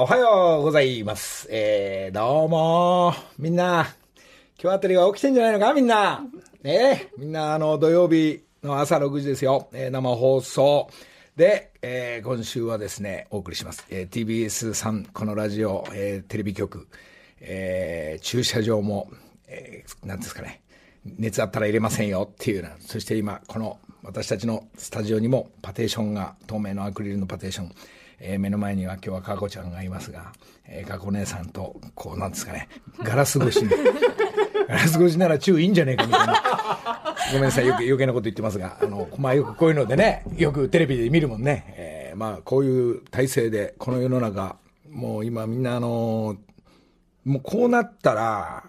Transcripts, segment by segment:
おはようございます。えー、どうもみんな、今日あたりは起きてんじゃないのか？みんな。ねみんな、あの、土曜日の朝6時ですよ。えー生放送。で、えー今週はですね、お送りします。えー TBS さん、このラジオ、えーテレビ局、えー駐車場も、えーなんですかね、熱あったら入れませんよっていうような、そして今、この私たちのスタジオにもパテーションが、透明のアクリルのパテーション、えー目の前には今日はかこちゃんがいますが、えー、かこ姉さんと、こうなんですかね、ガラス越しに、ガラス越しなら注意いいんじゃねえかみたいな。ごめんなさい、よく余計なこと言ってますが、あの、まあよくこういうのでね、よくテレビで見るもんね、えーまあこういう体制で、この世の中、もう今みんなあの、もうこうなったら、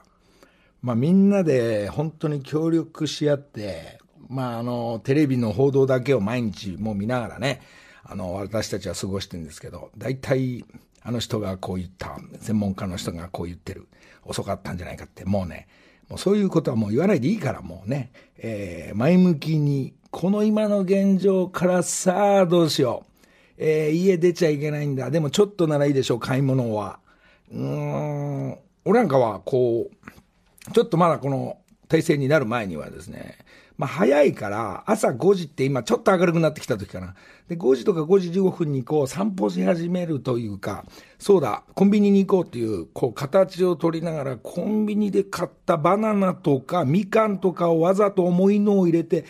まあ、みんなで本当に協力し合って、まあ、あの、テレビの報道だけを毎日もう見ながらね、あの、私たちは過ごしてるんですけど、大体、あの人がこう言った、専門家の人がこう言ってる、遅かったんじゃないかって、もうね、もうそういうことはもう言わないでいいから、もうね、えー前向きに、この今の現状からさあ、どうしよう。えー家出ちゃいけないんだ。でもちょっとならいいでしょう、買い物は。うーん、俺なんかはこう、ちょっとまだこの体制になる前にはですね、まあ早いから、朝5時って今ちょっと明るくなってきた時かな。で、5時とか5時15分にこう散歩し始めるというか、そうだ、コンビニに行こうっていう、こう形を取りながら、コンビニで買ったバナナとかみかんとかをわざと重いのを入れて、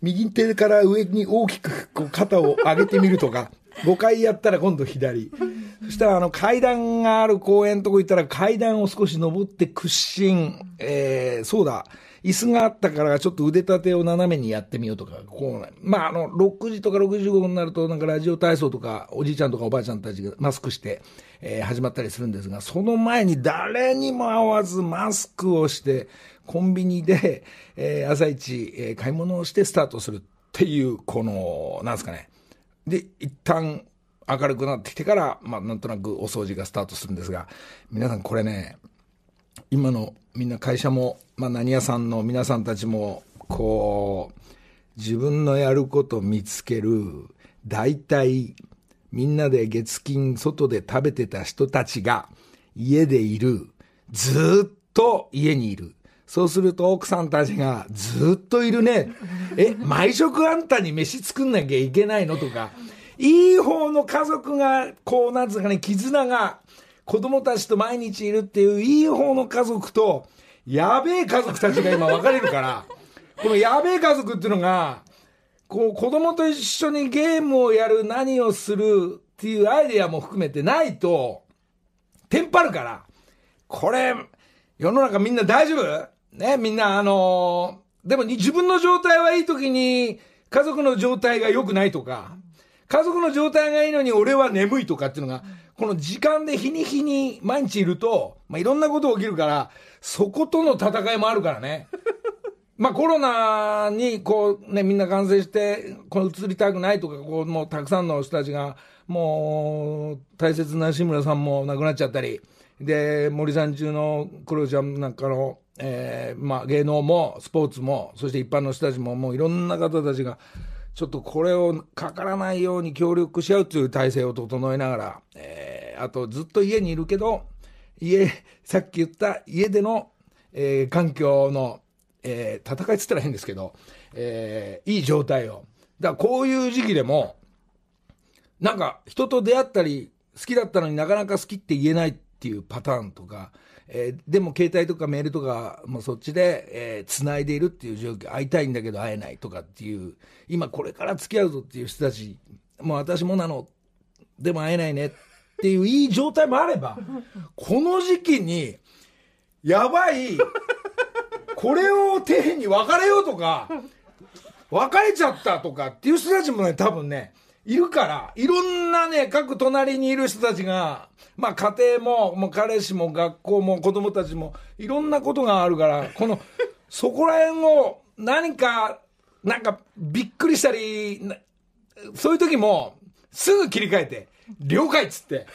右手から上に大きくこう肩を上げてみるとか、5回やったら今度左。そしたらあの階段がある公園のとこ行ったら階段を少し登って屈伸。えー、そうだ。椅子があったからちょっと腕立てを斜めにやってみようとか、こう、まあ、あの、6時とか65分になるとなんかラジオ体操とか、おじいちゃんとかおばあちゃんたちがマスクして、えー始まったりするんですが、その前に誰にも会わずマスクをして、コンビニで、えー朝一、えー買い物をしてスタートするっていう、この、なんですかね。で、一旦明るくなってきてから、まあ、なんとなくお掃除がスタートするんですが、皆さんこれね、今のみんな会社も、まあ、何屋さんの皆さんたちも、こう、自分のやること見つける、大体、みんなで月金外で食べてた人たちが家でいる。ずっと家にいる。そうすると奥さんたちがずっといるね。え、毎食あんたに飯作んなきゃいけないのとか。いい方の家族が、こう、なんつうかね、絆が、子供たちと毎日いるっていういい方の家族と、やべえ家族たちが今分かれるから、このやべえ家族っていうのが、こう子供と一緒にゲームをやる、何をするっていうアイデアも含めてないと、テンパるから、これ、世の中みんな大丈夫？ね、みんなあのーでも自分の状態はいい時に、家族の状態が良くないとか、家族の状態がいいのに俺は眠いとかっていうのが、この時間で日に日に毎日いると、まあ、いろんなこと起きるから、そことの戦いもあるからね。まあコロナにこうね、みんな感染して、こう移りたくないとか、こうもうたくさんの人たちが、もう大切な志村さんも亡くなっちゃったり、で、森さん中の黒ちゃんなんかの、えーまあ芸能もスポーツも、そして一般の人たちももういろんな方たちが、ちょっとこれをかからないように協力し合うという体制を整えながら、えーあとずっと家にいるけど、家、さっき言った家での、えー環境の、えー戦いつったら変ですけど、えーいい状態を。だからこういう時期でも、なんか人と出会ったり、好きだったのになかなか好きって言えないっていうパターンとか、えーでも携帯とかメールとかもそっちで、えー繋いでいるっていう状況、会いたいんだけど会えないとかっていう、今これから付き合うぞっていう人たち、もう私もなの、でも会えないねっていういい状態もあれば、この時期に、やばい、これを底辺に別れようとか、別れちゃったとかっていう人たちもね、多分ね、いるから、いろんなね、各隣にいる人たちが、まあ家庭も、もう彼氏も学校も子供たちも、いろんなことがあるから、この、そこら辺を何か、なんかびっくりしたり、そういう時も、すぐ切り替えて、了解っつって、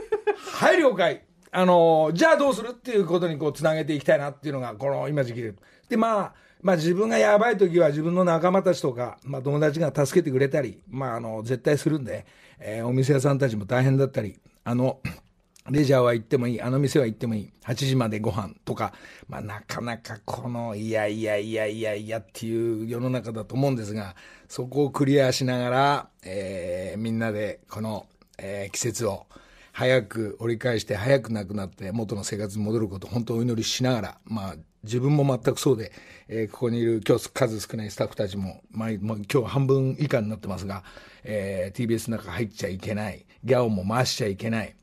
はい了解。あの、じゃあどうするっていうことにこうつなげていきたいなっていうのが、この今時期で。で、まあ、まあ自分がやばい時は自分の仲間たちとか、まあ友達が助けてくれたり、まああの、絶対するんで、えー、お店屋さんたちも大変だったり、あの、レジャーは行ってもいい、あの店は行ってもいい、8時までご飯とか、まあなかなかこの、いやいやいやいやいやっていう世の中だと思うんですが、そこをクリアしながら、えー、みんなでこの、えー、季節を、早く折り返して早くなくなって元の生活に戻ることを本当お祈りしながら、まあ自分も全くそうで、えー、ここにいる今日数少ないスタッフたちも、まあ、もう今日半分以下になってますが、えー、TBS の中入っちゃいけない。ギャオも回しちゃいけない。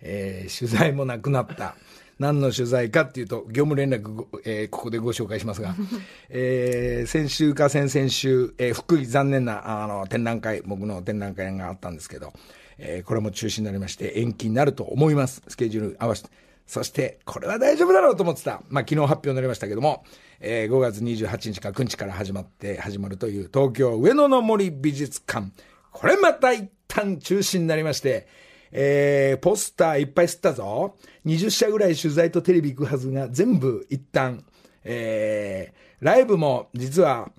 えー、取材もなくなった。何の取材かっていうと、業務連絡、えー、ここでご紹介しますが、えー、先週か先々週、えー、福井残念なあの展覧会、僕の展覧会があったんですけど、えー、これも中止になりまして、延期になると思います。スケジュール合わせて。そして、これは大丈夫だろうと思ってた。まあ、昨日発表になりましたけども、えー、5月28日か9日から始まって、始まるという東京上野の森美術館。これまた一旦中止になりまして、えー、ポスターいっぱい吸ったぞ。20社ぐらい取材とテレビ行くはずが全部一旦、えー、ライブも実は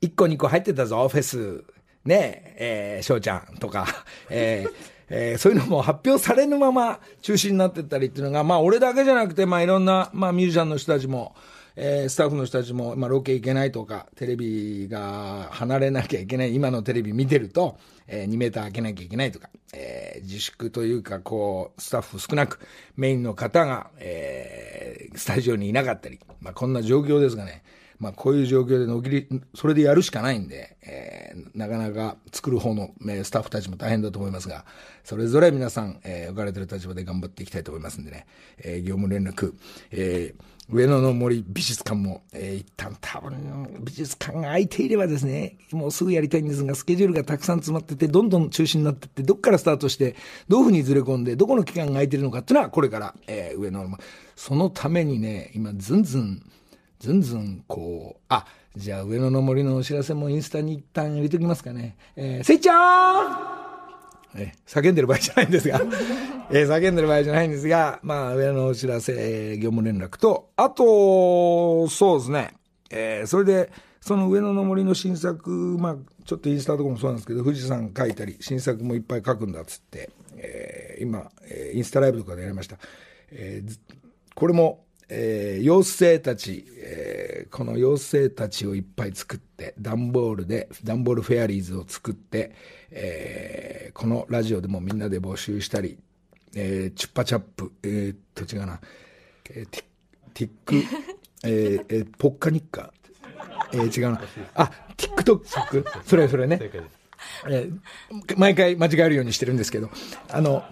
1個2個入ってたぞ、フェス。ねえ、えー、翔ちゃんとか、えー、えー、そういうのも発表されぬまま中止になってったりっていうのが、まあ俺だけじゃなくて、まあいろんな、まあミュージシャンの人たちも、えー、スタッフの人たちも、まあロケ行けないとか、テレビが離れなきゃいけない、今のテレビ見てると、えー、2メーター開けなきゃいけないとか、えー、自粛というか、こう、スタッフ少なく、メインの方が、えー、スタジオにいなかったり、まあこんな状況ですがね、まあ、こういう状況でのきり、それでやるしかないんで、えー、なかなか作る方の、えー、スタッフたちも大変だと思いますが、それぞれ皆さん、えー、置かれてる立場で頑張っていきたいと思いますんでね、えー、業務連絡、えー、上野の森美術館も、えー、一旦多分美術館が空いていればですね、もうすぐやりたいんですが、スケジュールがたくさん詰まってて、どんどん中止になってって、どっからスタートして、どういうふうにずれ込んで、どこの期間が空いてるのかっていうのは、これから、えー、上野の、そのためにね、今、ずんずん、ずんずん、こう、あ、じゃあ上野の森のお知らせもインスタに一旦入れときますかね。えー、せいちゃんえ叫んでる場合じゃないんですが、えー、叫んでる場合じゃないんですが、まあ、上野のお知らせ、え、業務連絡と、あと、そうですね、えー、それで、その上野の森の新作、まあ、ちょっとインスタとかもそうなんですけど、富士山書いたり、新作もいっぱい書くんだっつって、えー、今、えー、インスタライブとかでやりました。えー、これも、えー、妖精たち、えー、この妖精たちをいっぱい作って、段ボールで、段ボールフェアリーズを作って、えー、このラジオでもみんなで募集したり、えー、チュッパチャップ、えー、っと違うな、えー、ティティック、えー、えー、ポッカニッカ、えー、違うな、あ、ティックトック、それそれね、えー、毎回間違えるようにしてるんですけど、あの、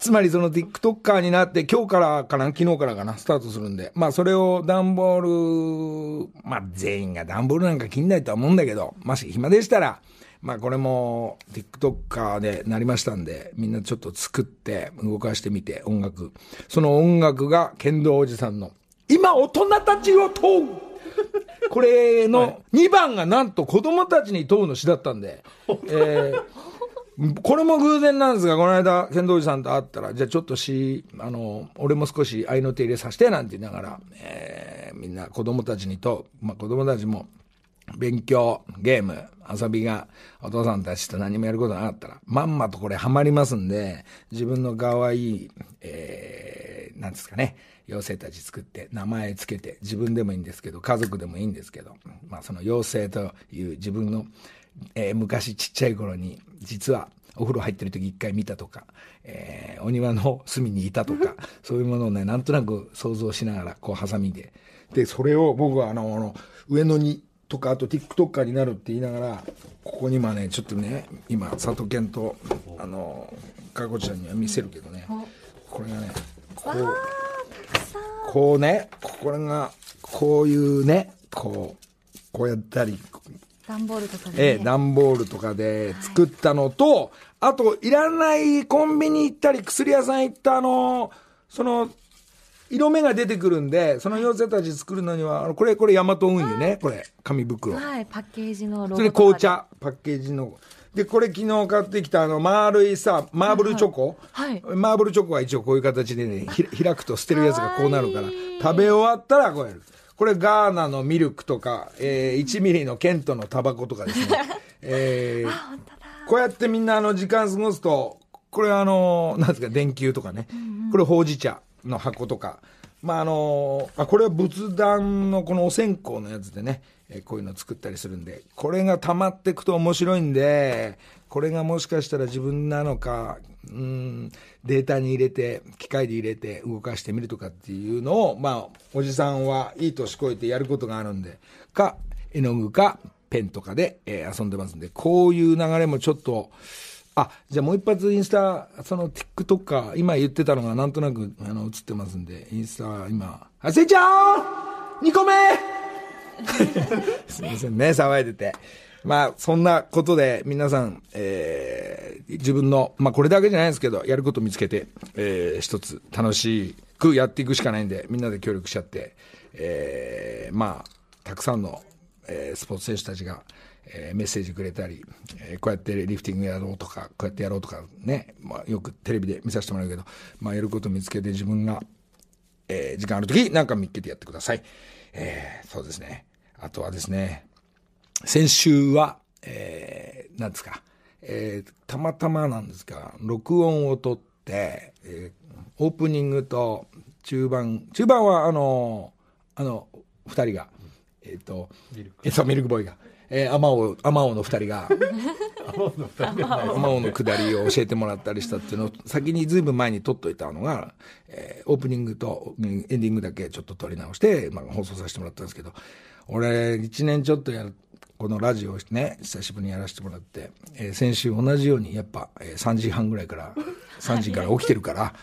つまりその TikToker になって今日からかな昨日からかなスタートするんで。まあそれを段ボール、まあ全員が段ボールなんか切んないとは思うんだけど、もし暇でしたら、まあこれも TikToker でなりましたんで、みんなちょっと作って動かしてみて音楽。その音楽が剣道おじさんの今大人たちを問うこれの2番がなんと子供たちに問うの詩だったんで、えーこれも偶然なんですが、この間、剣道寺さんと会ったら、じゃあちょっとし、あの、俺も少し愛の手入れさせて、なんて言いながら、えー、みんな子供たちにと、まあ、子供たちも、勉強、ゲーム、遊びが、お父さんたちと何もやることなかったら、まんまとこれハマりますんで、自分の可愛い、えー、なんですかね、妖精たち作って、名前つけて、自分でもいいんですけど、家族でもいいんですけど、まあその妖精という自分の、えー、昔ちっちゃい頃に、実はお風呂入ってる時一回見たとか、えー、お庭の隅にいたとか、そういうものをね、なんとなく想像しながら、こう、ハサミで。で、それを僕はあの、あの上野に、とか、あと TikToker になるって言いながら、ここに今ね、ちょっとね、今、佐藤健と、あの、かこちゃんには見せるけどね、これがね、こう、こうね、これが、こういうね、こう、こうやったり、段ボールとかで、ええ、ね。段ボールとかで作ったのと、あと、いらないコンビニ行ったり、薬屋さん行ったあの、その、色目が出てくるんで、その妖精たち作るのには、あのこれ、これ、ヤマト運輸ね、これ、紙袋。はい、パッケージのロゴそれ紅茶、パッケージの。で、これ昨日買ってきたあの、丸いさ、マーブルチョコ。はいマーブルチョコは一応こういう形でね、ひ開くと捨てるやつがこうなるから、食べ終わったらこうやる。これガーナのミルクとか、えー、1ミリのケントのタバコとかですね。えーこうやってみんなあの時間過ごすと、これあの、なんですか、電球とかね。これほうじ茶の箱とか。まああの、あ、これは仏壇のこのお線香のやつでね、えーこういうの作ったりするんで、これが溜まっていくと面白いんで、これがもしかしたら自分なのか、うん、データに入れて、機械で入れて動かしてみるとかっていうのを、まあ、おじさんはいい年こえてやることがあるんで、か、絵の具か、ペンとかで、えー遊んでますんで、こういう流れもちょっと、あ、じゃあもう一発インスタ、その TikTok か今言ってたのがなんとなくあの映ってますんで、インスタ今、あ、せいちゃん !2 個目 すみませんね、騒いでて。まあ、そんなことで皆さん、えー自分の、まあこれだけじゃないですけど、やること見つけて、えー一つ楽しくやっていくしかないんで、みんなで協力しちゃって、えーまあ、たくさんの、えースポーツ選手たちが、えーメッセージくれたり、えーこうやってリフティングやろうとか、こうやってやろうとかね、まあよくテレビで見させてもらうけど、まあやること見つけて自分が、えー時間あるときなんか見っけてやってください。えーそうですね。あとはですね、先週は、えー、なんですか、えーたまたまなんですが、録音を取って、えーオープニングと中盤、中盤はあの、あの、二人が、えっ、と、えそう、ミルクボーイが、えー、アマオ、アマオの二人が、アマオの下りを教えてもらったりしたっていうのを、先にずいぶん前に撮っといたのが、えーオープニングとうんエンディングだけちょっと撮り直して、まあ、放送させてもらったんですけど、俺、一年ちょっとやる、このラジオをね、久しぶりにやらせてもらって、えー先週同じように、やっぱ、えー3時半ぐらいから、3時から起きてるから、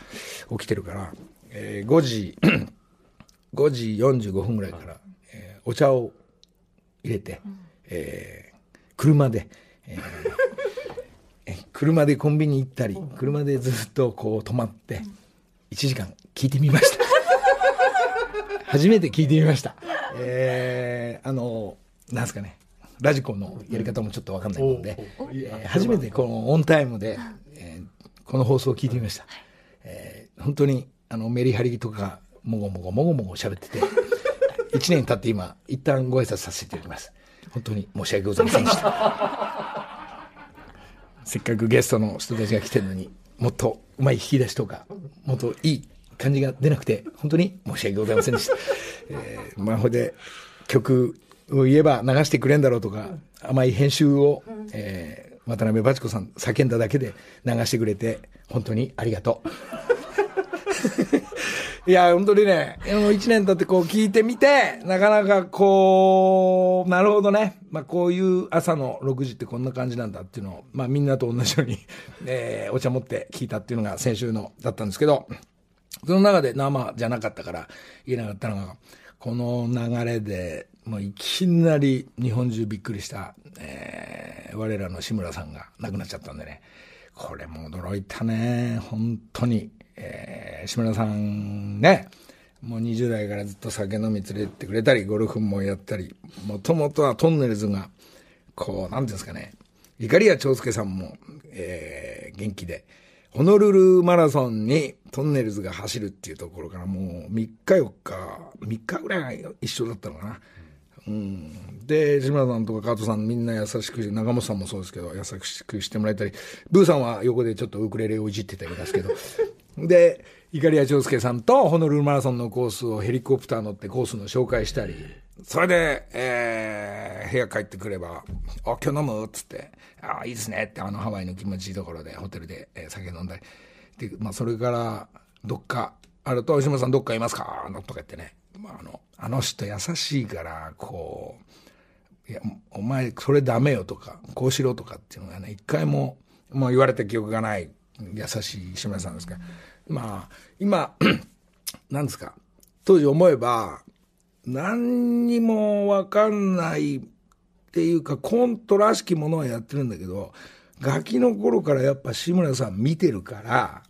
起きてるから、えー5時、5時45分ぐらいから、えーお茶を入れて、えー車で、えーえ車でコンビニ行ったり、車でずっとこう止まって、1時間聞いてみました。初めて聞いてみました。えーあの、なんですかね、ラジコのやり方もちょっとわかんないので、えー初めてこのオンタイムで、えーこの放送を聞いてみました。えー本当に、あの、メリハリとか、もごもごもごもご喋ってて、1年経って今、一旦ご挨拶させていただきます。本当に申し訳ございませんでした。せっかくゲストの人たちが来てるのに、もっとうまい引き出しとか、もっといい感じが出なくて、本当に申し訳ございませんでした。えー、まあ、ほいで、曲を言えば流してくれんだろうとか、甘い編集を、えー渡辺バチ子さん叫んだだけで流してくれて、本当にありがとう。いや、本当にね、あの一年経ってこう聞いてみて、なかなかこう、なるほどね。まあこういう朝の6時ってこんな感じなんだっていうのを、まあみんなと同じように、えーお茶持って聞いたっていうのが先週のだったんですけど、その中で生じゃなかったから言えなかったのが、この流れで、もういきなり日本中びっくりした、えー我らの志村さんが亡くなっちゃったんでね、これも驚いたね、本当に。えー志村さんね、もう20代からずっと酒飲み連れてってくれたり、ゴルフもやったり、もともとはトンネルズが、こう、なんていうんですかね、怒りや長介さんも、えー元気で、ホノルルマラソンにトンネルズが走るっていうところからもう3日4日、3日ぐらいが一緒だったのかな。うん、で、志村さんとか加藤さんみんな優しく、長本さんもそうですけど、優しくしてもらえたり、ブーさんは横でちょっとウクレレをいじってたりですけど、で、怒りや長介さんとホノルルマラソンのコースをヘリコプター乗ってコースの紹介したり、それで、えー部屋帰ってくれば、あ、今日飲む？っつって、あ、いいですねって、あのハワイの気持ちいいところで、ホテルで、えー酒飲んだり。で、まあ、それから、どっか、あると、吉村さんどっかいますか？とか言ってね。まあ、あの、あの人優しいから、こう、いや、お前、それダメよとか、こうしろとかっていうのがね、一回も、もう言われた記憶がない、優しい志村さんですから。まあ、今、なんですか、当時思えば、何にもわかんないっていうか、コントらしきものはやってるんだけど、ガキの頃からやっぱ志村さん見てるから、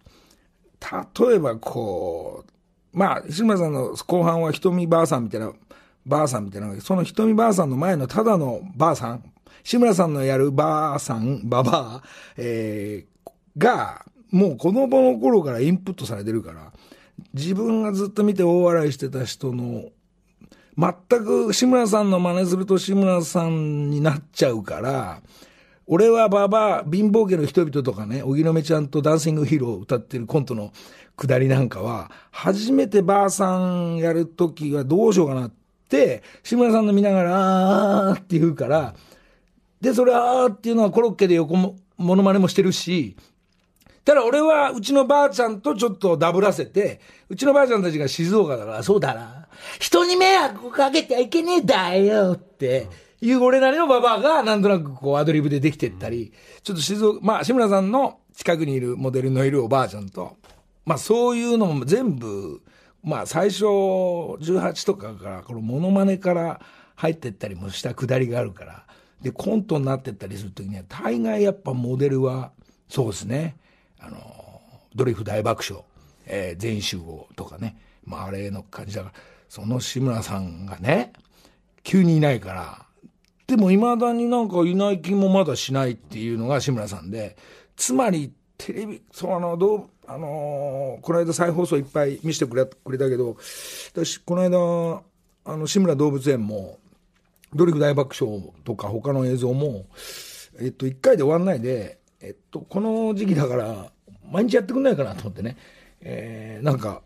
例えばこう、まあ、志村さんの後半は瞳ばあさんみたいな、ばあさんみたいな、その瞳ばあさんの前のただのばあさん、志村さんのやるばあさん、ばばあ、えー、が、もう子供の頃からインプットされてるから、自分がずっと見て大笑いしてた人の、全く志村さんの真似すると志村さんになっちゃうから、俺はババア、貧乏家の人々とかね、荻野目ちゃんとダンシングヒーローを歌ってるコントのくだりなんかは、初めてばあさんやるときはどうしようかなって、志村さんの見ながら、あーって言うから、で、それあーっていうのはコロッケで横も、モノマネもしてるし、ただ俺はうちのばあちゃんとちょっとダブらせて、うちのばあちゃんたちが静岡だから、そうだな。人に迷惑をかけてはいけねえだよっていう俺なりのババアがなんとなくこうアドリブでできてったり、ちょっと静岡、まあ志村さんの近くにいるモデルのいるおばあちゃんと、まあそういうのも全部、まあ最初18とかからこのモノマネから入ってったりもしたくだりがあるから、でコントになってったりするときには大概やっぱモデルはそうですね、あの、ドリフ大爆笑、えー全集合とかね、まああれの感じだから、その志村さんがね、急にいないから、でも未だになんかいない気もまだしないっていうのが志村さんで、つまりテレビ、そうあの、どう、あのーこの間再放送いっぱい見せてくれくれたけど、私、この間、あの、志村動物園も、ドリフ大爆笑とか他の映像も、えっと、一回で終わんないで、えっと、この時期だから、毎日やってくんないかなと思ってね、えー、なんか、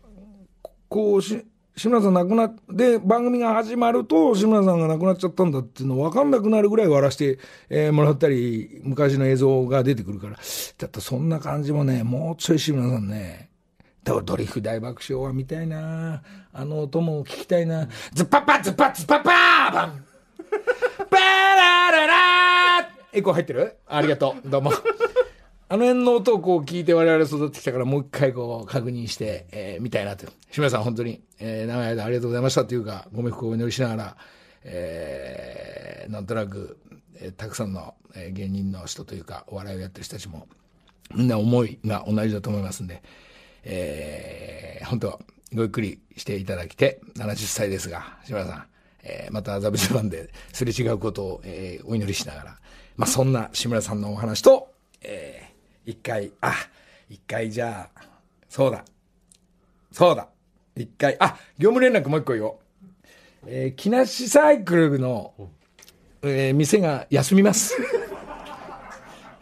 こうし、志村さん亡くなって、番組が始まると、志村さんが亡くなっちゃったんだっていうの分かんなくなるぐらい笑わせて、えーもらったり、昔の映像が出てくるから、だってそんな感じもね、もうちょい志村さんね、だからドリフ大爆笑は見たいなあの音も聞きたいなズッパッパズッパッズッパッパーバ ンバラララーエコー入ってる？ありがとう。どうも。あの辺の音をこう聞いて我々育ってきたからもう一回こう確認して、えー見たいなと。志村さん本当に、えー長い間ありがとうございましたというか、ご冥福をお祈りしながら、えーなんとなく、えーたくさんの、えー芸人の人というか、お笑いをやってる人たちも、みんな思いが同じだと思いますんで、えー本当、ごゆっくりしていただきて、70歳ですが、志村さん、えーまたザブジャパンですれ違うことを、えーお祈りしながら、まあ、そんな志村さんのお話と、えー一回、あ、一回じゃあ、そうだ、そうだ、一回、あ、業務連絡もう一個言おう。えー木梨サイクルの、えー店が休みます。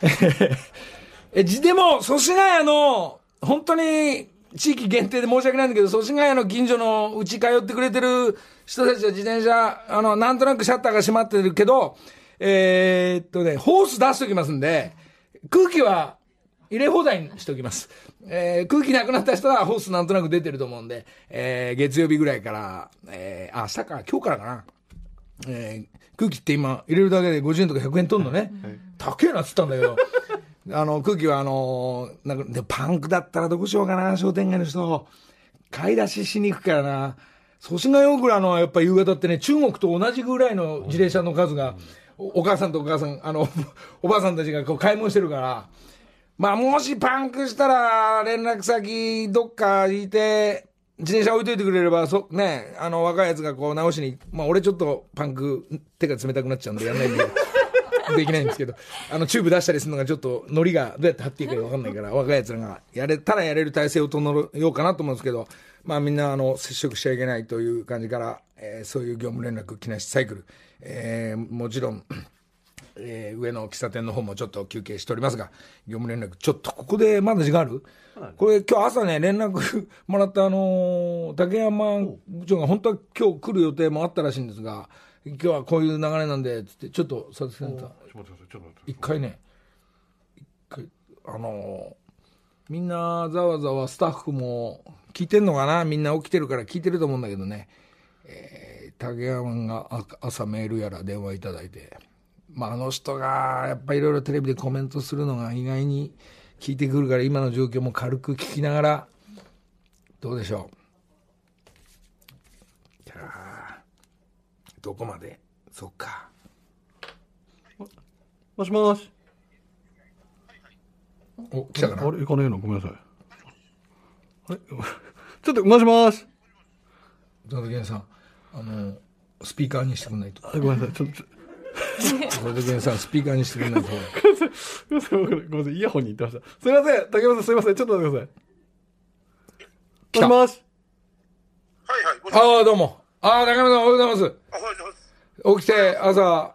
え、じでも、祖師ヶ谷の、本当に、地域限定で申し訳ないんだけど、祖師ヶ谷の近所のうち通ってくれてる人たちは自転車、あの、なんとなくシャッターが閉まってるけど、えーっとね、ホース出しておきますんで、空気は入れ放題にしておきます。えー空気なくなった人はホースなんとなく出てると思うんで、えー月曜日ぐらいから、えーあ、明日か、今日からかな。えー空気って今入れるだけで50円とか100円取んのね。高えなっつったんだけど。あの、空気はあのーなんか、でパンクだったらどうしようかな、商店街の人。買い出ししに行くからな。祖師ヶ谷大倉のやっぱ夕方ってね、中国と同じぐらいの自転車の数が、おお母さんとお母さん、あの、おばあさんたちがこう買い物してるから、まあ、もしパンクしたら、連絡先どっかいて、自転車置いといてくれれば、そ、ね、あの、若いやつがこう直しに、まあ、俺ちょっとパンク、手が冷たくなっちゃうんでやんないんで、できないんですけど、あの、チューブ出したりするのがちょっと、ノリがどうやって貼っていいかわかんないから、若いやつらが、やれたらやれる体制を整えようかなと思うんですけど、まあ、みんな、あの、接触しちゃいけないという感じから、えーそういう業務連絡、木梨サイクル、えーもちろん、えー上の喫茶店の方もちょっと休憩しておりますが、業務連絡、ちょっとここでまだ時間ある？これ今日朝ね、連絡もらったあのー竹山部長が本当は今日来る予定もあったらしいんですが、今日はこういう流れなんで、つって、ちょっと、佐々木さんと。ちょっと待ってくださいちょっと待って一回ね、一回、あのーみんなざわざわスタッフも聞いてんのかな？みんな起きてるから聞いてると思うんだけどね、えー竹山があ朝メールやら電話いただいて、まあ、あの人がやっぱいろいろテレビでコメントするのが意外に聞いてくるから今の状況も軽く聞きながらどうでしょうじゃあ、どこまで？そっか。もしもし。お、来たかな？あれ、行かねえの？ごめんなさい。あれ？ちょっと、もしもし。佐藤健さん、あの、スピーカーにしてくんないと。あごめんなさい。ちょっと、ちょ佐藤健さん、スピーカーにしてくんないと。ごめんなさい。ごめんなさい。イヤホンに行ってました。すいません。竹山さんすいません。ちょっと待ってください。来たもしもし。はいはい。ごああ、どうも。ああ、中山さん、おはようございます。おはようございます。起きて、朝、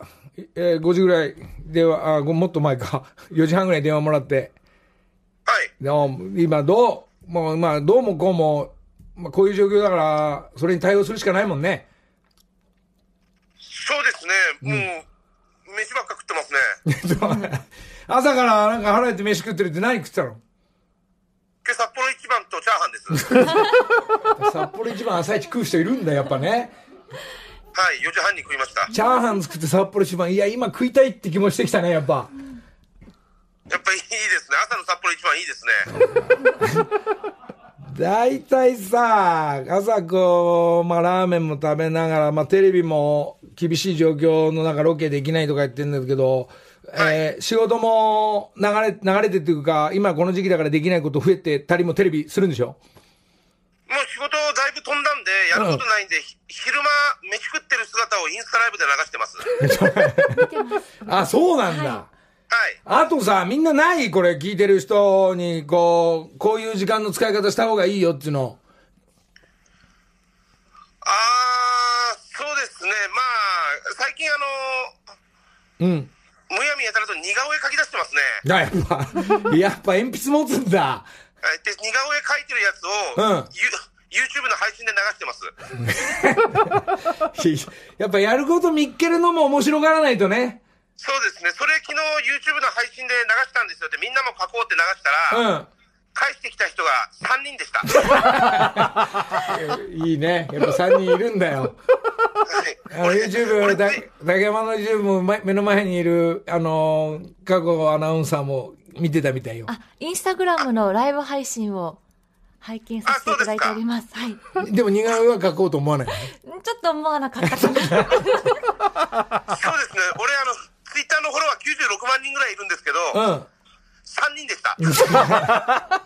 えー5時ぐらい電話、あごもっと前か、4時半ぐらい電話もらって、はい。でも今どう、もう、まあ、どうもこうも、まあ、こういう状況だから、それに対応するしかないもんね。そうですね。もう、飯ばっか食ってますね。朝からなんか腹減って飯食ってるって何食ってたの？今日札幌一番とチャーハンです。札幌一番朝一食う人いるんだ、やっぱね。はい。4時半に食いました。チャーハン作って札幌一番、いや、今食いたいって気もしてきたね、やっぱ。やっぱいいですね。朝の札幌一番いいですね。大体さ、朝こう、まあラーメンも食べながら、まあテレビも厳しい状況の中ロケできないとか言ってるんですけど、えー仕事も流れ、流れてっていうか、今この時期だからできないこと増えてたりもテレビするんでしょ？もう仕事だいぶ飛んだんで、やることないんで、ひ昼間、飯食ってる姿をインスタライブで流してます。あ、そうなんだ。はい。あとさ、みんなない？これ聞いてる人に、こう、こういう時間の使い方した方がいいよっていうの。あー、そうですね。まあ、最近あの、うん。むやみやたらと似顔絵描き出してますね。あやっぱ、やっぱ鉛筆持つんだ。はい。で、似顔絵描いてるやつを、うんユ YouTube の配信で流してます。やっぱやること見っけるのも面白がらないとね。そうですね。それ昨日 YouTube の配信で流したんですよって、みんなも書こうって流したら、うん。返してきた人が3人でした。いいね。やっぱ3人いるんだよ。あの YouTube、だ竹山の YouTube も前目の前にいる、あのー、過去アナウンサーも見てたみたいよ。あ、インスタグラムのライブ配信を拝見させていただいております。はい。でも似顔絵は描こうと思わない。ちょっと思わなかったかな。そうですね。俺、あの、Twitter のフォロワー96万人ぐらいいるんですけど、うん。3人でした。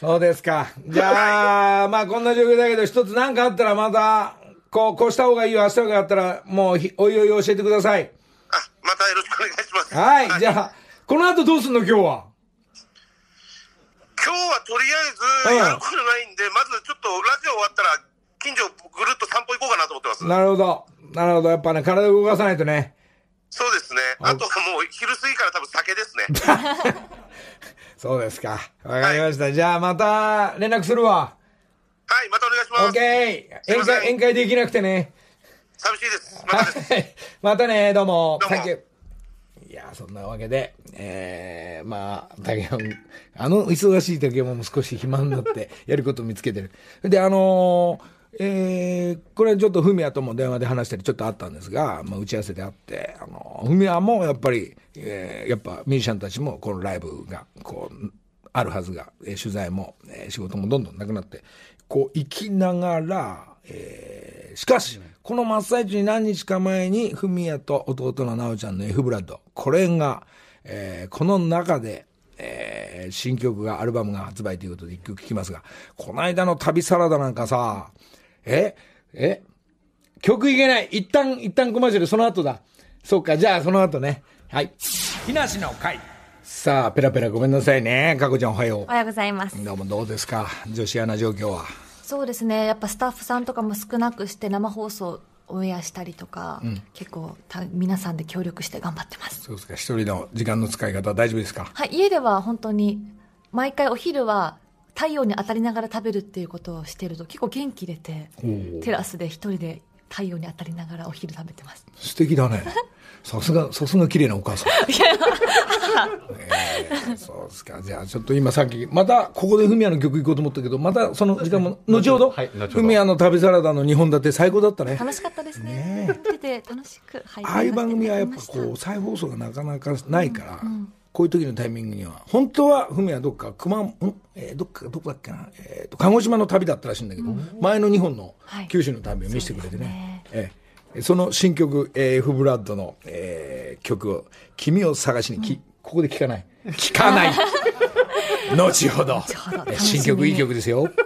そうですか。じゃあ、まあこんな状況だけど、一つ何かあったらまた、こう、こうした方がいいよ、ああした方があったら、もうひ、おいおい教えてください。あ、またよろしくお願いします。はい。じゃあ、この後どうすんの今日は？今日はとりうんあえず、やることないんで、まずちょっとラジオ終わったら、近所ぐるっと散歩行こうかなと思ってます。なるほど。なるほど。やっぱね、体を動かさないとね。そうですね。あとはもう昼過ぎから多分酒ですね。そうですか。わかりました。じゃあまた連絡するわ。はい、またお願いしオッます。ケー。すいません宴会、宴会できなくてね。寂しいです。またです。はい。またね、どうも。どうも。いや、そんなわけで、えー、まあ、竹山、あの忙しい竹山も少し暇になって、やることを見つけてる。で、あのーえー、これちょっとフミヤとも電話で話したりちょっとあったんですが、まあ、打ち合わせであって、あの、フミヤもやっぱり、えー、やっぱミュージシャンたちもこのライブが、こう、あるはずが、えー取材も、えー仕事もどんどんなくなって、こう、生きながら、えーしかし、この真っ最中に何日か前に、フミヤと弟の奈緒ちゃんの F ブラッド、これが、えーこの中で、えー新曲が、アルバムが発売ということで一曲聴きますが、この間の旅サラダなんかさ、ええ曲いけない。一旦、一旦コマーシャル、その後だ。そうか、じゃあその後ね。はい。木梨の会。さあ、ペラペラごめんなさいね。かこちゃんおはよおはようございますう。。どうもどうですか？女子アナ状況は？そうですね。やっぱスタッフさんとかも少なくして生放送オンエアしたりとか、結構た皆さんで協力して頑張ってます。そうですか。一人の時間の使い方大丈夫ですか？はい、家では本当に毎回お昼は太陽に当たりながら食べるっていうことをしてると結構元気出てテラスで一人で太陽に当たりながらお昼食べてます。素敵だね。さすが、さすが綺麗なお母さん。えーそうですか。じゃあちょっと今さっき、またここでフミヤの曲行こうと思ったけど、またその時間も、後ほど、フミヤの旅サラダの2本立て最高だったね。楽しかったですね。出て楽しく、はいああいう番組はやっぱこう、再放送がなかなかないから、こういう時のタイミングには、本当は、ふみはどっか、熊、ん？えーどっか、どこだっけな、えーと、鹿児島の旅だったらしいんだけど、前の日本のはい。九州の旅を見せてくれてね。ええその新曲、えー、F ブラッドの、えー曲を、君を探しにき、ここで聴かない。聴かない。後ほど。新曲、いい曲ですよ。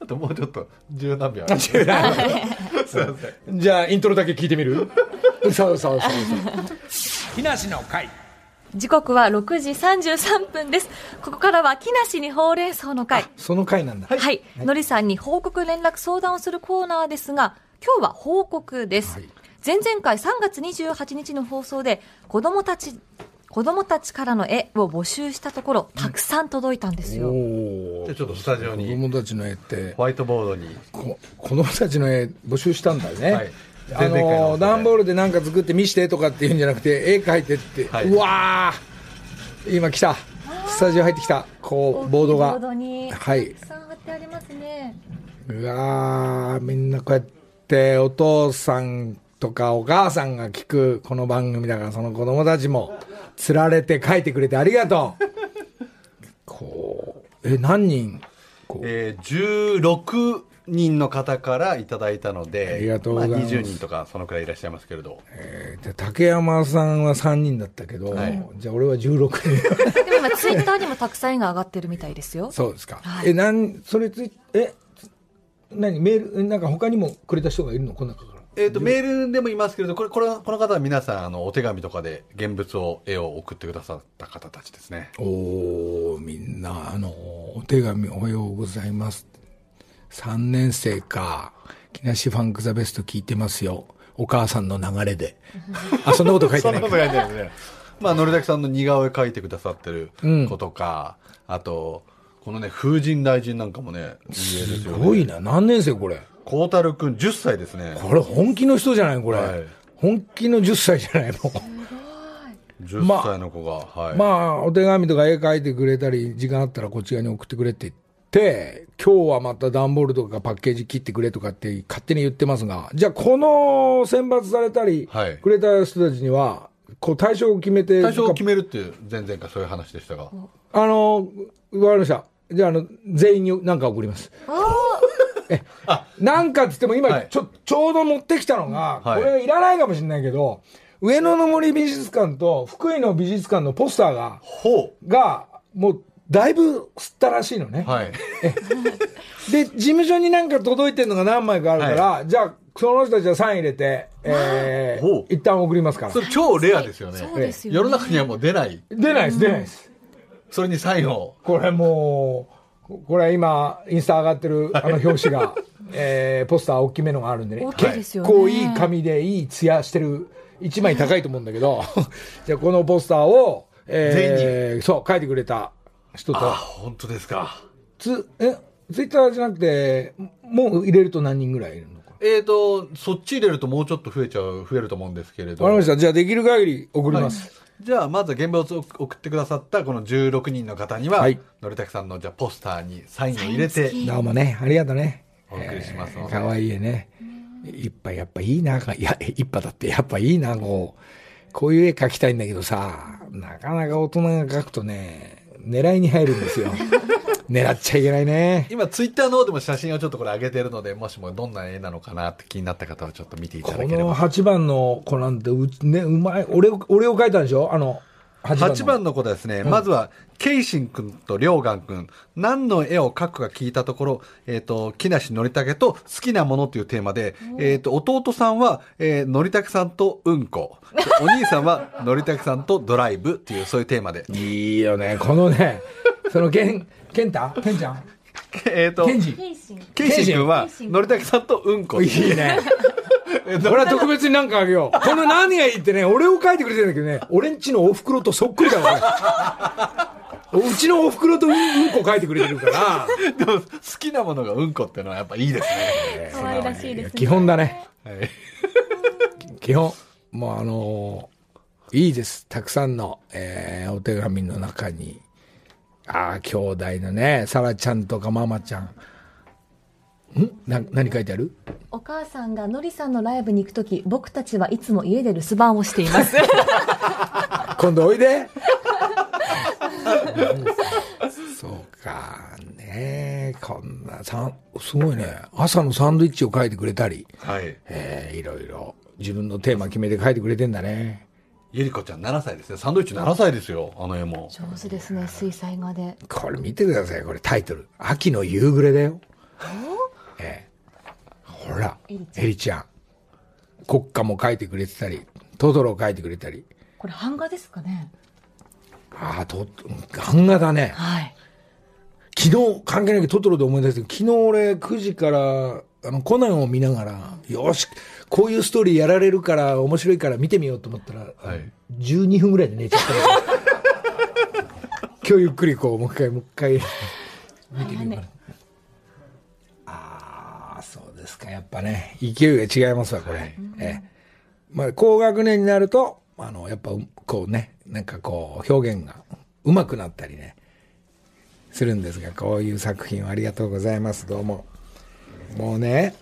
あともうちょっと十何秒。じゃあ、イントロだけ聞いてみる？そうそうそうそう。木梨の会。時刻は6時33分です。ここからは木梨にほうれん草の会。その会なんだ。はい。のりさんに報告連絡相談をするコーナーですが、今日は報告です。はい前々回3月28日の放送で、子供たち、子供たちからの絵を募集したところ、たくさん届いたんですよ。おじゃあちょっとスタジオ子に供たちの絵ってホワイトボードにこ子供たちの絵募集したんだよね、はいあの段ボールで何か作って見してとかっていうんじゃなくて絵描いてって、はい。うわー。今来た。スタジオ入ってきた。こうボードが。ボードに、はい。たくさん貼ってありますね。うわーみんなこうやってお父さんとかお母さんが聞くこの番組だからその子供たちもつられて書いてくれてありがとう。こう。え何人？こう。えー、16人の方からいただいたのでありがとうございます。あ、20人とかそのくらいいらっしゃいますけれど。えーで竹山さんは3人だったけど、はい。じゃあ俺は16人。でも今ツイッターにもたくさん絵が上がってるみたいですよ。そうですか、はい。えなんそれついえつ何？メールなんか他にもくれた人がいるの？この中から。えー、とメールでもいますけれどこれこれこの方は皆さんあのお手紙とかで現物を絵を送ってくださった方たちですね。おおみんなあのお手紙おはようございます3年生か。木梨ファンクザベスト聞いてますよ。お母さんの流れで。あそんなこと書いてない。そんなこと書いてないですね。まあのりたけさんの似顔絵描いてくださってるうん。子とか、あとこのね風神雷神なんかもねすごいな。何年生これ？孝太郎君10歳ですね。これ本気の人じゃないこれ、はい。本気の10歳じゃないもう10歳の子が、はい、まあ、お手紙とか絵描いてくれたり、時間あったらこっち側に送ってくれって言って、今日はまた段ボールとかパッケージ切ってくれとかって勝手に言ってますが、じゃあこの選抜されたりはい、くれた人たちには、こう対象を決めて、対象を決めるっていう前々回そういう話でしたが。あの、わかりました。じゃあ、あの、全員に何か送ります。え、なんかって言っても今、はい。ちょ、ちょうど持ってきたのが、はい。これいらないかもしれないけど、上野の森美術館と福井の美術館のポスターが、ほが、もう、だいぶ吸ったらしいのね。うはい。で、事務所になんか届いてるのが何枚かあるから、じゃあ、その人たちはサイン入れて、えー、一旦送りますから。そ。れ超レアですよね。そうですよね。世の中にはもう出ない。出ないです、出ないです。それにサインを。これもう、これ今、インスタ上がってるあの表紙が、えー、ポスター大きめのがあるんでね。大きいですよね。結構いい紙でいい艶してる、一枚高いと思うんだけど、じゃあこのポスターを、えー、そう、書いてくれた人とあ、本当ですかつ、え、ツイッターじゃなくて、もう入れると何人ぐらいいるのか。えーとそっち入れるともうちょっと増えちゃう増えると思うんですけれどわかりました。じゃあできる限り送ります。じゃあまず現場を送ってくださったこの16人の方には、はいのりたけさんのじゃあポスターにサインを入れてどうもね、ありがとうね。お送りしますのでかわいい絵ね。いっぱいやっぱいいな。いや、一派だってやっぱいいな、こう。こういう絵描きたいんだけどさ、なかなか大人が描くとね、狙いに入るんですよ。狙っちゃいけないね。今ツイッターの方でも写真をちょっとこれ上げてるのでもしもどんな絵なのかなって気になった方はちょっと見ていたこのだければ8番の子なんて、うちね、うまい。俺を、俺を描いたんでしょ？あの、8番の？8番の子ですね、まずは、ケイシン君とリョウガン君、何の絵を描くか聞いたところ、えっ、と、木梨憲武と好きなものというテーマで、えっ、と、弟さんは、えー、憲武さんとうんこ。で お兄さんは、憲武さんとドライブっていう、そういうテーマで。いいよね。このね、その、ケン、ケンタケンちゃん？えっと、ケンジケイシン君は、憲武さんとうんこ。いいね。俺は特別になんかあげよう。この何がいいってね、俺を書いてくれてるんだけどね、俺んちのお袋とそっくりだわ、俺。うちのお袋とうんうんこ書いてくれてるから、でも、好きなものがうんこっていうのはやっぱいいですね。可愛らしいですね。基本だね。はい基本。もうあのーいいです。たくさんの、えーお手紙の中に、ああ、兄弟のね、サラちゃんとかママちゃん。ん？な、何書いてある？お母さんがのりさんのライブに行くとき、僕たちはいつも家で留守番をしています。今度おいで。そうか、ねこんな、さん、すごいね。朝のサンドイッチを書いてくれたり、はい。えー、いろいろ、自分のテーマ決めて書いてくれてんだね。ゆりこちゃん7歳ですね。サンドイッチ7歳ですよ、あの絵も。上手ですね水彩画でこれ見てください、これタイトル。秋の夕暮れだよ。ええほら、エリちゃん。国歌も書いてくれてたり、トトロを書いてくれたり。これ版画ですかね？ああ、と、版画だね。はい昨日、関係ないけどトトロで思い出したけど、昨日俺9時から、あの、コナンを見ながら、よし、こういうストーリーやられるから、面白いから見てみようと思ったら、はい12分ぐらいで寝ちゃったの 今日ゆっくりこう、もう一回、もう一回、見てみようかな。やっぱね、勢いが違いますわ、これ。ええ。まあ、高学年になると、あの、やっぱ、こうね、なんかこう、表現が上手くなったりね、するんですが、こういう作品をありがとうございます。どうも。もうね、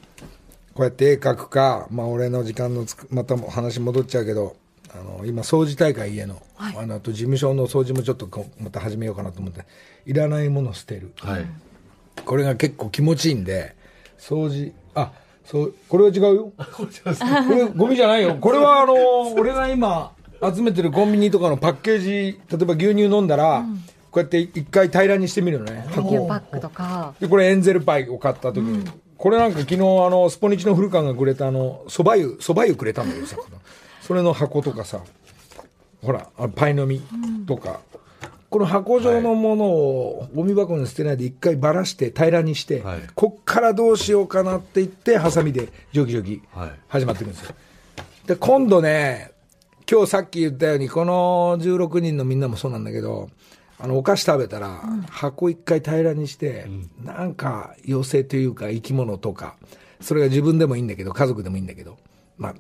こうやって絵描くか、まあ俺の時間のつく、またも話戻っちゃうけど、あの、今掃除大会家の、あの、あと事務所の掃除もちょっとこうまた始めようかなと思って、いらないもの捨てる。はい。これが結構気持ちいいんで、掃除、あ、そう、これは違うよ。これゴミじゃないよ。これはあの、俺が今集めてるコンビニとかのパッケージ、例えば牛乳飲んだら、こうやって一回平らにしてみるのね。牛箱を。乳パックとか。で、これエンゼルパイを買った時に、これなんか昨日あの、スポニチの古川がくれたあの、蕎麦湯、蕎麦湯くれたんだけどさ、それの箱とかさ、ほら、あパイの実とか、この箱状のものをゴミ箱に捨てないで一回ばらして平らにして、はい。こっからどうしようかなって言って、ハサミでジョキジョキはい。始まっていくんですよ。で、今度ね、今日さっき言ったように、この16人のみんなもそうなんだけど、あの、お菓子食べたら、箱一回平らにして、なんか、妖精というか生き物とか、それが自分でもいいんだけど、家族でもいいんだけど、まあ、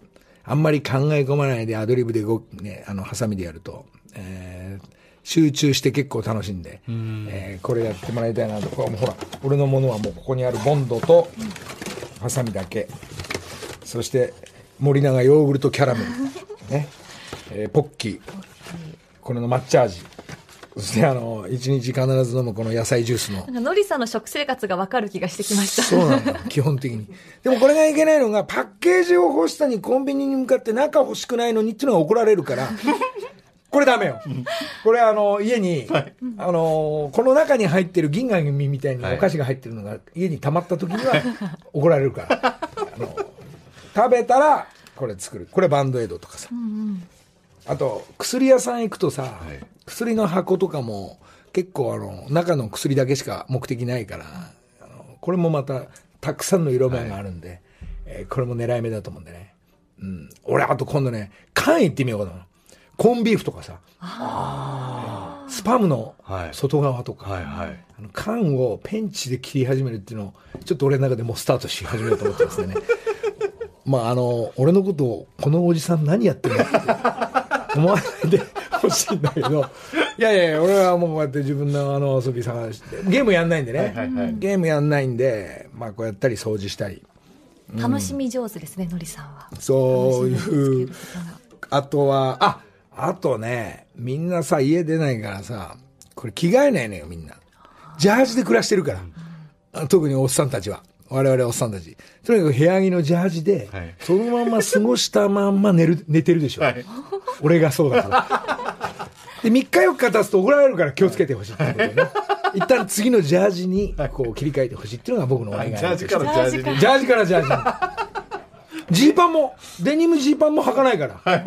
あんまり考え込まないでアドリブで動くね、あの、ハサミでやると、えー集中して結構楽しんで、えーこれやってもらいたいなと。これもほら、俺のものはもうここにあるボンドと、ハサミだけ。そして、森永ヨーグルトキャラメル。ね。えーポッキー。これの抹茶味。そして、あの、一日必ず飲むこの野菜ジュースの。なんかのりさんの食生活がわかる気がしてきましたそうなんだ、基本的に。でもこれがいけないのが、パッケージを欲しさにコンビニに向かって中欲しくないのにっていうのが怒られるから、これダメよ。これあの、家に、あの、この中に入ってる銀河の実みたいにお菓子が入ってるのが家に溜まった時には怒られるから。あの食べたら、これ作る。これバンドエイドとかさ。あと、薬屋さん行くとさ、い薬の箱とかも結構あの、中の薬だけしか目的ないから、あのこれもまたたくさんの色番があるんで、えーこれも狙い目だと思うんでね。うん。俺、あと今度ね、缶行ってみようかな。コンビーフとかさ、スパムのはい。外側とか、はいはい。あの缶をペンチで切り始めるっていうのを、ちょっと俺の中でもうスタートし始めようと思ってますね。まあ、あの、俺のことを、このおじさん何やってんのって思わないで ほしいんだけど、いやいやいや、俺はもうこうやって自分のあの遊び探して、ゲームやんないんでね、はいはいはい。ゲームやんないんで、まあこうやったり掃除したり、楽しみ上手ですねのりさんは。そういうあとは、あ、あとね、みんなさ、家出ないからさ、これ着替えないのよ、みんな。ジャージで暮らしてるから。あ特におっさんたちは。我々おっさんたち。とにかく部屋着のジャージで、はいそのまま過ごしたまんま寝る、寝てるでしょ。はい俺がそうだから。で、3日4日経つと怒られるから気をつけてほしいってことね。一旦次のジャージにこう切り替えてほしいっていうのが僕のお願いジャージからジャージに。ジャージからジャージに。ジーパンも、デニムジーパンも履かないから。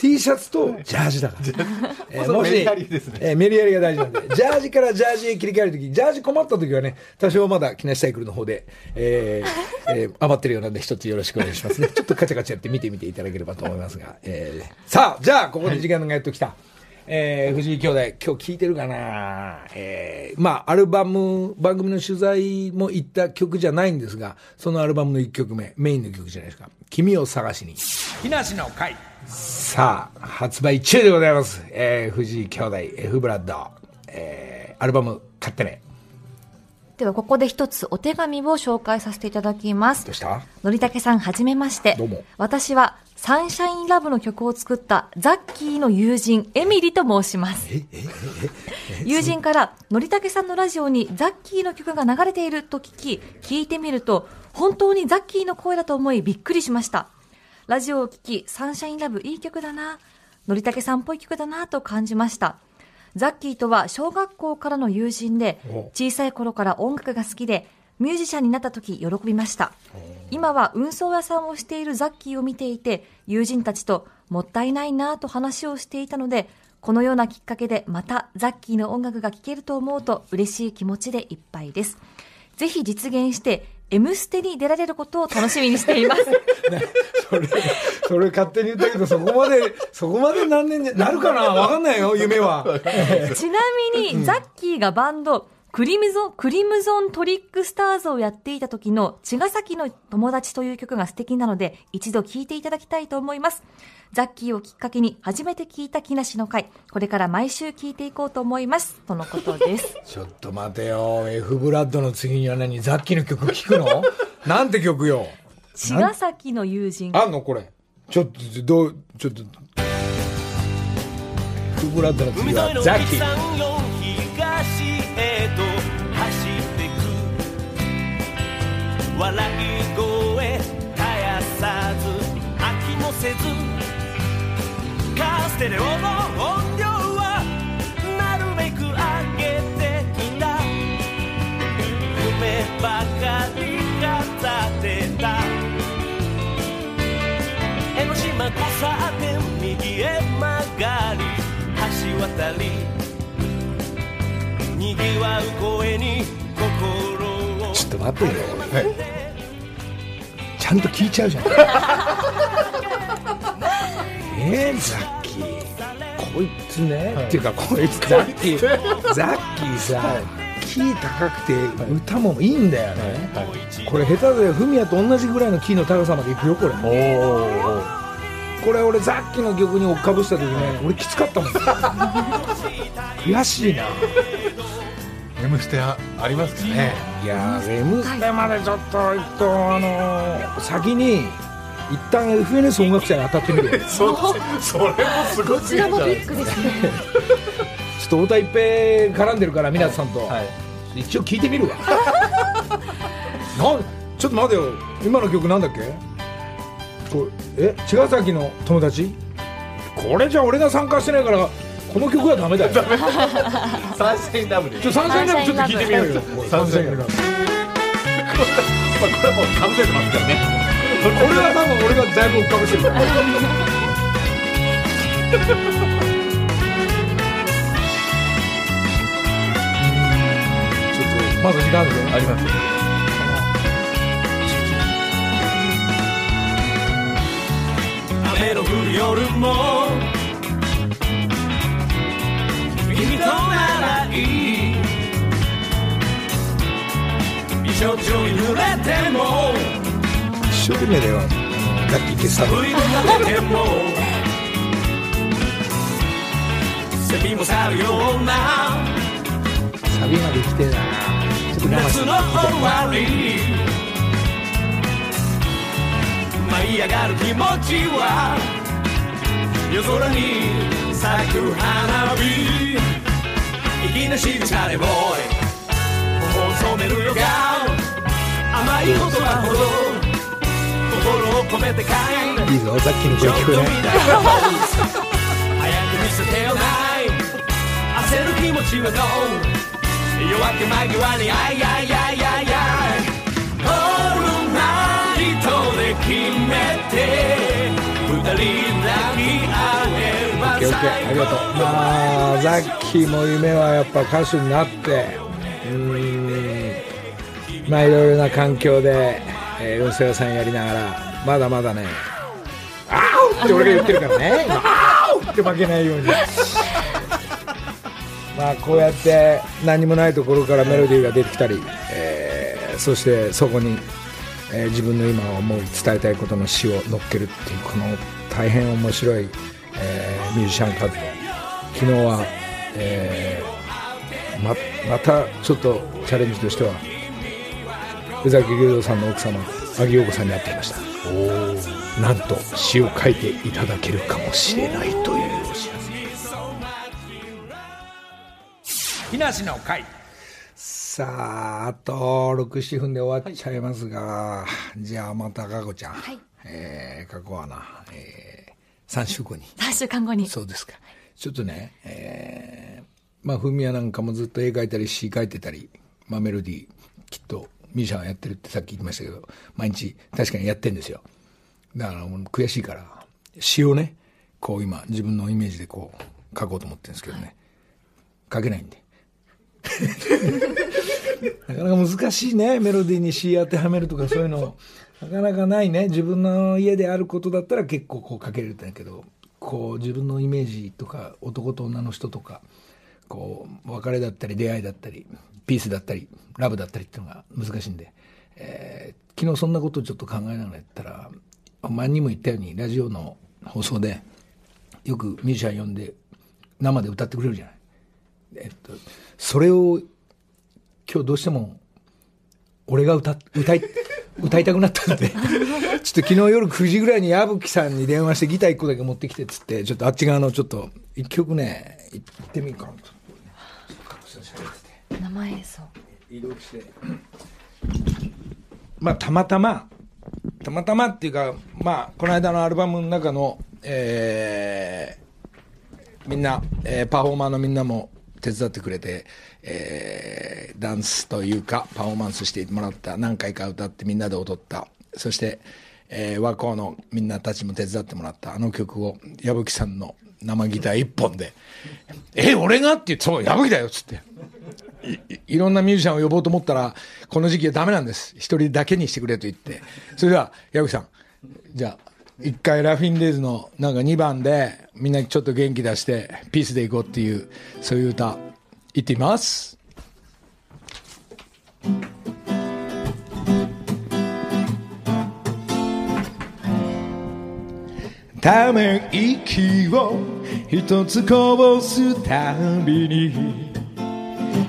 T シャツとジャージだから。えーそのメリハリですねえーメリハリが大事なんで、ジャージからジャージへ切り替えるとき、ジャージ困ったときはね、多少まだ木梨サイクルの方で、えーえー余ってるようなんで一つよろしくお願いしますね。ちょっとカチャカチャやって見てみていただければと思いますが。えーさあ、じゃあ、ここで時間がやってきた。えー藤井兄弟、今日聞いてるかな？えーまあ、アルバム、番組の取材も行った曲じゃないんですが、そのアルバムの一曲目、メインの曲じゃないですか。君を探しに。木梨の会。さあ、発売中でございます。えー藤井兄弟、F ブラッド。えーアルバム買ってね。ではここで一つお手紙を紹介させていただきますどうした？のりたけさんはじめましてどうも私はサンシャインラブの曲を作ったザッキーの友人、エミリと申します。友人から、のりたけさんのラジオにザッキーの曲が流れていると聞き、聞いてみると、本当にザッキーの声だと思いびっくりしました。ラジオを聴き、サンシャインラブいい曲だな、のりたけさんっぽい曲だなと感じました。ザッキーとは小学校からの友人で、小さい頃から音楽が好きで、ミュージシャンになった時喜びました。今は運送屋さんをしているザッキーを見ていて、友人たちともったいないなぁと話をしていたので、このようなきっかけでまたザッキーの音楽が聴けると思うと嬉しい気持ちでいっぱいです。ぜひ実現して、M ステに出られることを楽しみにしています。それ、それ勝手に言ったけど、そこまで、そこまで何年で、なるかな？わかんないよ、夢は。ちなみに、ザッキーがバンド、クリムゾン、クリムゾントリックスターズをやっていた時の、茅ヶ崎の友達という曲が素敵なので、一度聴いていただきたいと思います。ザッキーをきっかけに初めて聞いた木梨の会、これから毎週聴いていこうと思います。とのことです。ちょっと待てよ、F ブラッドの次には何、ザッキーの曲聴くの？なんて曲よ？茅ヶ崎の友人。あんの？これ。ちょっと、どう、ちょっと。F ブラッドの次はザッキー。笑い声絶やさず飽きもせずカステレオの音量はなるべく上げていた夢ばかり語ってた江ノ島交差点右へ曲がり橋渡りにぎわう声にっと待ってよ。ちゃんと聞いちゃうじゃん。えー、ザッキー。こいつね、っていうかこいつザッキー、ザッキーさ、キー高くて歌もいいんだよね。これ下手でフミヤと同じぐらいのキーの高さまでいくよ、これ。これ俺ザッキーの曲に追っかぶした時ね、俺きつかったもん。悔しいな。M ステありますかね。いやー、M ステまでちょっと行くと、あのー先に、一旦 FNS 音楽祭に当たってみる そそれもすごこちらもビッグですね。っと太田一平絡んでるから、湊さんと。はい。一応聞いてみるわ。なんちょっと待てよ。今の曲なんだっけ？これ、え茅ヶ崎の友達？これじゃ俺が参加してないから、この曲はダメだよ。サンシャインラブで。ちょ、サンシャインラブちょっと聞いてみようよ。サンシャインラブブ。これもうかぶせてますからね。俺は多分俺がだいぶかぶしてる。ちょっとまだ時間あるぞ。あります。雨の降る夜もならいい。びしょびしょに濡れても。一生懸命だよ。あのラッキーってさ。振り向かれても。セミも去るような。サビまで来てえな。ちょっと夏の終わり。舞い上がる気持ちは。夜空に咲く花火粋な仕草でボーイ。頬を染めるよが甘い言葉ほど心を込めて書い。ていいぞ、さっきの声聞こえない。早く見せてよない焦る気持ちはどう夜明け間際にあいやいやいやいやオールナイトで決めてオッケー、ありがとう。まあ、ザッキーも夢はやっぱ歌手になって、うん、まあいろいろな環境で、えー、運送屋さんやりながら、まだまだね、あーって俺が言ってるからね、今あーって負けないように。まあこうやって何もないところからメロディーが出てきたり、えーそしてそこに、えー自分の今思い伝えたいことの詩を乗っけるっていうこの大変面白い、えーミュージシャン活動昨日は、えーままたちょっとチャレンジとしては宇崎竜童さんの奥様萩陽子さんに会っていました。なんと詩を書いていただけるかもしれないという。お知らせ木梨の会。さああと67分で終わっちゃいますが、じゃあまたかこちゃん、はい。えー、過去はな、えー、3週後に3週間後に。そうですか。ちょっとね、えー、まあ、フミヤなんかもずっと絵描いたり詩書いてたり、まあ、メロディー、きっとミュージシャンはやってるってさっき言いましたけど、毎日確かにやってんですよ。だからもう悔しいから、詩をね、こう今自分のイメージでこう書こうと思ってるんですけどね、書けないんで。なかなか難しいね、メロディーに詩当てはめるとかそういうの、なかなかないね。自分の家であることだったら結構こう書けれるんだけど、こう自分のイメージとか、男と女の人とか、こう、別れだったり出会いだったり、ピースだったり、ラブだったりっていうのが難しいんで、えー昨日そんなことをちょっと考えながらやったら、前にも言ったように、ラジオの放送で、よくミュージシャン呼んで、生で歌ってくれるじゃない。えっと、それを今日どうしても俺が歌歌い歌いたくなったんで。ちょっと昨日夜9時ぐらいに矢吹さんに電話してギター1個だけ持ってきてっつってちょっとあっち側のちょっと一曲ね行ってみようか。なと生演奏。移動して。まあたまたま。たまたまっていうかまあこの間のアルバムの中のえーみんな、えーパフォーマーのみんなも手伝ってくれて、えーダンスというかパフォーマンスしてもらった何回か歌ってみんなで踊ったそして、えー和光のみんなたちも手伝ってもらったあの曲を矢吹さんの生ギター一本で「え俺が?」って言って「そう矢吹だよ」っつって。いいろんなミュージシャンを呼ぼうと思ったら、この時期はダメなんです。一人だけにしてくれと言って。それでは、矢吹さん、じゃあ、一回ラフィンデイズのなんか2番で、みんなちょっと元気出して、ピースでいこうっていう、そういう歌、言ってみます。ため息を一つこぼすたびに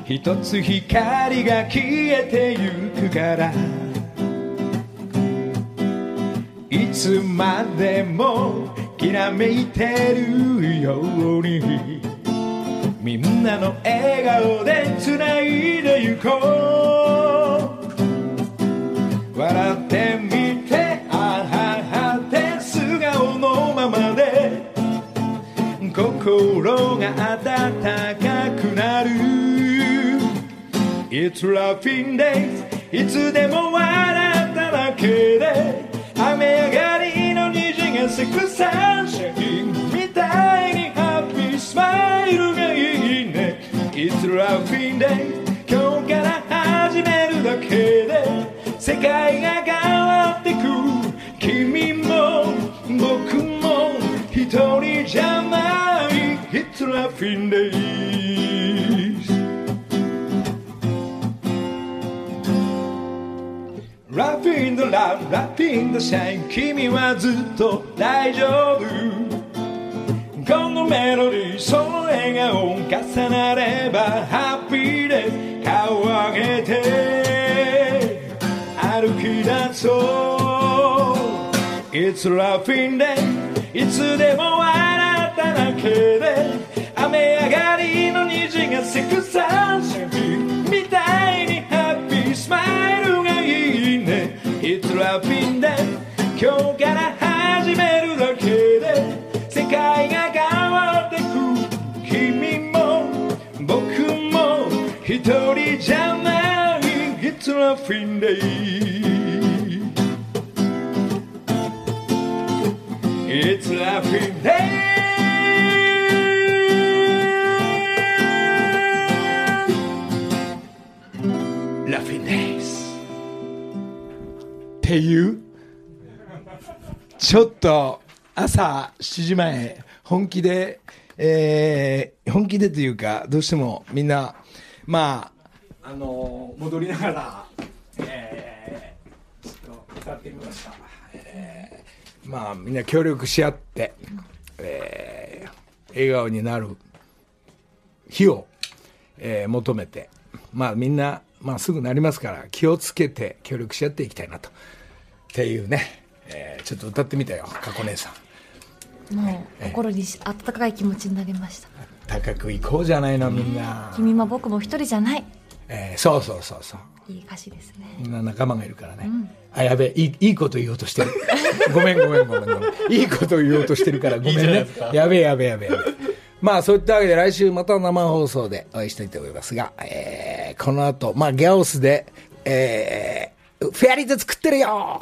一つ光が消えてゆくからいつまでもきらめいてるようにみんなの笑顔でつないでゆこう。笑ってみてあははって素顔のままで。心が温かくなる。It's laughing days いつでも笑っただけで。雨上がりの虹がセクサンシャインみたいにハッピースマイルが It's laughing Day 今日から始めるだけで世界が変わってく君も僕も一人じゃない It's laughing days Laughing the love, laughing the shine 君はずっと大丈夫メロディーその笑顔重なればハッピーで顔上げて歩き出そう。It's laughing day いつでも笑っただけで雨上がりの虹がセクサンシャみたいにハッピースマイルがいいね。It's laughing day 今日から始めるだけで世界が変わっ一人じゃない It's laughing day It's laughing day ラフィンデイスっていうちょっと朝7時前本気で、えー本気でというかどうしてもみんなまああの戻りながら、えーちょっと歌ってみました、えーまあみんな協力し合って、えー笑顔になる日を、えー求めて、まあみんな、まあすぐなりますから気をつけて協力し合っていきたいなと。っていうね、えーちちょっと歌ってみたよ過去姉さん。もう心にし温かい気持ちになりました高く行こうじゃないのみんな、君も僕も一人じゃない。えーそうそうそうそう。いい歌詞ですね。みんな仲間がいるからね、あやべえいいいいこと言おうとしてる。ごめんごめんごめんごめん。いいこと言おうとしてるからごめんね。やべえやべえやべえやべえ。まあそういったわけで来週また生放送でお会いしたいと思いますが、えーこの後まあギャオスで、えーフェアリーズ作ってるよ